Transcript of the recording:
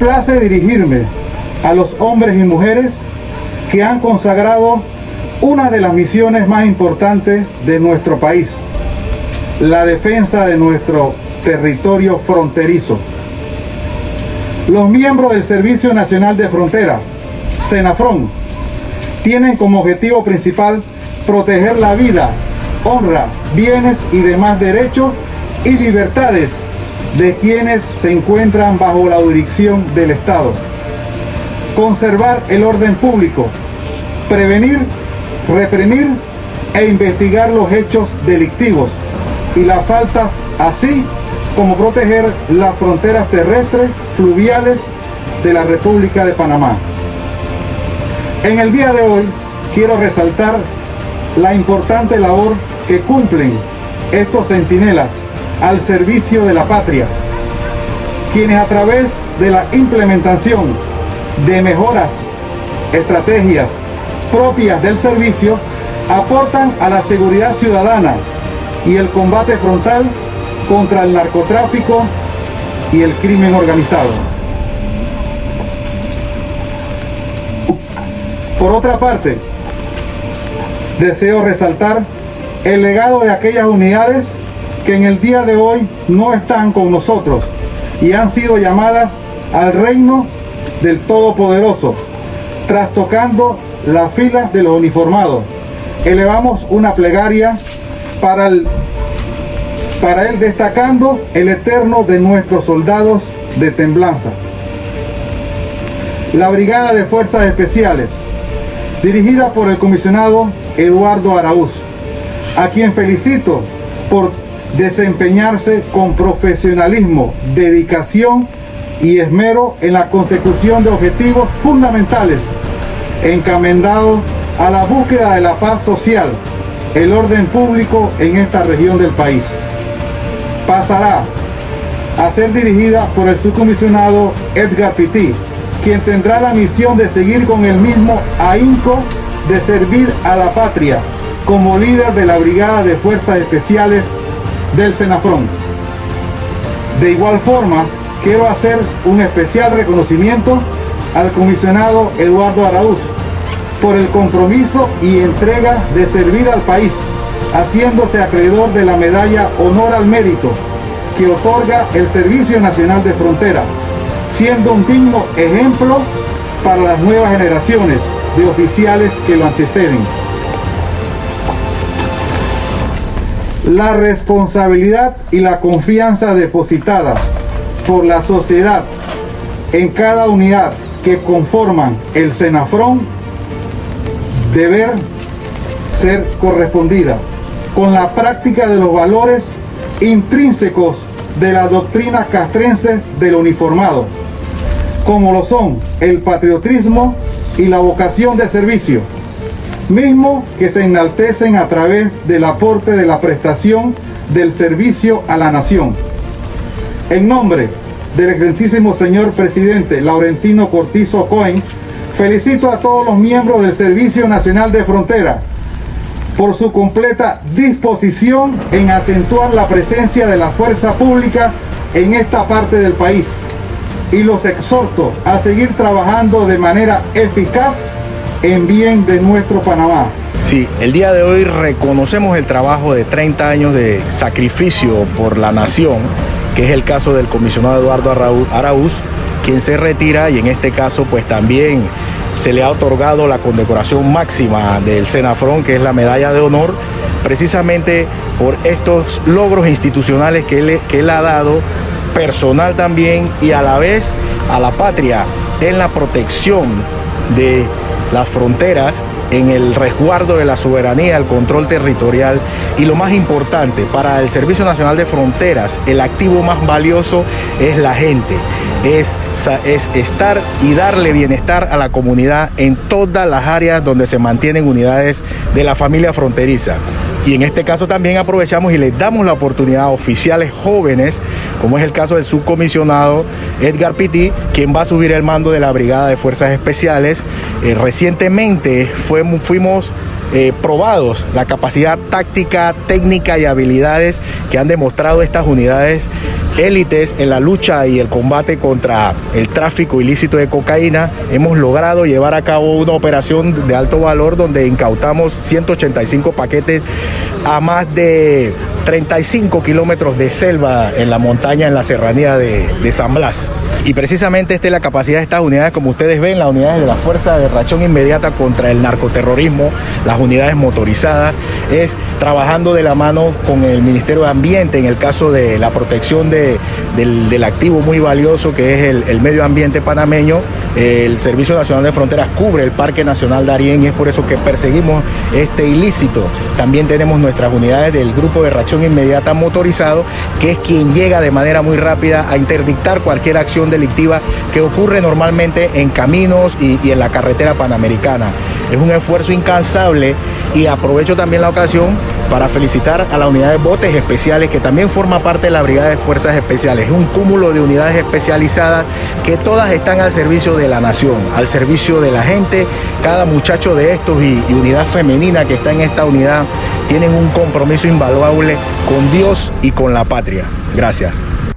place dirigirme a los hombres y mujeres que han consagrado una de las misiones más importantes de nuestro país, la defensa de nuestro territorio fronterizo. Los miembros del Servicio Nacional de Frontera, SENAFRON, tienen como objetivo principal proteger la vida, honra, bienes y demás derechos y libertades de quienes se encuentran bajo la jurisdicción del Estado. Conservar el orden público, prevenir, reprimir e investigar los hechos delictivos y las faltas, así como proteger las fronteras terrestres, fluviales de la República de Panamá. En el día de hoy quiero resaltar la importante labor que cumplen estos centinelas al servicio de la patria, quienes a través de la implementación de mejoras, estrategias propias del servicio, aportan a la seguridad ciudadana y el combate frontal contra el narcotráfico y el crimen organizado. Por otra parte, deseo resaltar el legado de aquellas unidades que en el día de hoy no están con nosotros y han sido llamadas al reino del Todopoderoso, trastocando las filas de los uniformados. Elevamos una plegaria para el para él destacando el eterno de nuestros soldados de temblanza. La Brigada de Fuerzas Especiales, dirigida por el comisionado Eduardo Araúz, a quien felicito por desempeñarse con profesionalismo, dedicación y esmero en la consecución de objetivos fundamentales encaminados a la búsqueda de la paz social, el orden público en esta región del país. Pasará a ser dirigida por el subcomisionado Edgar Pitti, quien tendrá la misión de seguir con el mismo ahínco de servir a la patria como líder de la Brigada de Fuerzas Especiales del Senafrón. De igual forma, quiero hacer un especial reconocimiento al comisionado Eduardo Araúz por el compromiso y entrega de servir al país, haciéndose acreedor de la medalla Honor al Mérito que otorga el Servicio Nacional de Frontera, siendo un digno ejemplo para las nuevas generaciones de oficiales que lo anteceden. La responsabilidad y la confianza depositada por la sociedad en cada unidad que conforman el Senafrón deber ser correspondida con la práctica de los valores intrínsecos de la doctrina castrense del uniformado, como lo son el patriotismo y la vocación de servicio, mismo que se enaltecen a través del aporte de la prestación del servicio a la nación. En nombre del excelentísimo señor presidente Laurentino Cortizo Cohen, felicito a todos los miembros del Servicio Nacional de Frontera por su completa disposición en acentuar la presencia de la fuerza pública en esta parte del país. Y los exhorto a seguir trabajando de manera eficaz en bien de nuestro Panamá. Sí, el día de hoy reconocemos el trabajo de 30 años de sacrificio por la nación, que es el caso del comisionado Eduardo Araúz, quien se retira y en este caso pues también se le ha otorgado la condecoración máxima del Senafrón, que es la medalla de honor, precisamente por estos logros institucionales que él, que él ha dado, personal también, y a la vez a la patria en la protección de las fronteras en el resguardo de la soberanía, el control territorial y lo más importante, para el Servicio Nacional de Fronteras, el activo más valioso es la gente, es, es estar y darle bienestar a la comunidad en todas las áreas donde se mantienen unidades de la familia fronteriza. Y en este caso también aprovechamos y les damos la oportunidad a oficiales jóvenes, como es el caso del subcomisionado Edgar Pitti, quien va a subir el mando de la Brigada de Fuerzas Especiales. Eh, recientemente fuimos eh, probados la capacidad táctica, técnica y habilidades que han demostrado estas unidades élites en la lucha y el combate contra el tráfico ilícito de cocaína, hemos logrado llevar a cabo una operación de alto valor donde incautamos 185 paquetes a más de 35 kilómetros de selva en la montaña, en la serranía de, San Blas. Y precisamente esta es la capacidad de estas unidades, como ustedes ven, las unidades de la Fuerza de Reacción Inmediata contra el narcoterrorismo, las unidades motorizadas, es trabajando de la mano con el Ministerio de Ambiente en el caso de la protección del, activo muy valioso que es el medio ambiente panameño el Servicio Nacional de Fronteras cubre el Parque Nacional Darién y es por eso que perseguimos este ilícito. También tenemos nuestras unidades del Grupo de Reacción Inmediata Motorizado, que es quien llega de manera muy rápida a interdictar cualquier acción delictiva que ocurre normalmente en caminos y, en la carretera panamericana. Es un esfuerzo incansable y aprovecho también la ocasión para felicitar a la unidad de botes especiales que también forma parte de la Brigada de Fuerzas Especiales. Es un cúmulo de unidades especializadas que todas están al servicio de la nación, al servicio de la gente. Cada muchacho de estos y, y unidad femenina que está en esta unidad tienen un compromiso invaluable con Dios y con la patria. Gracias.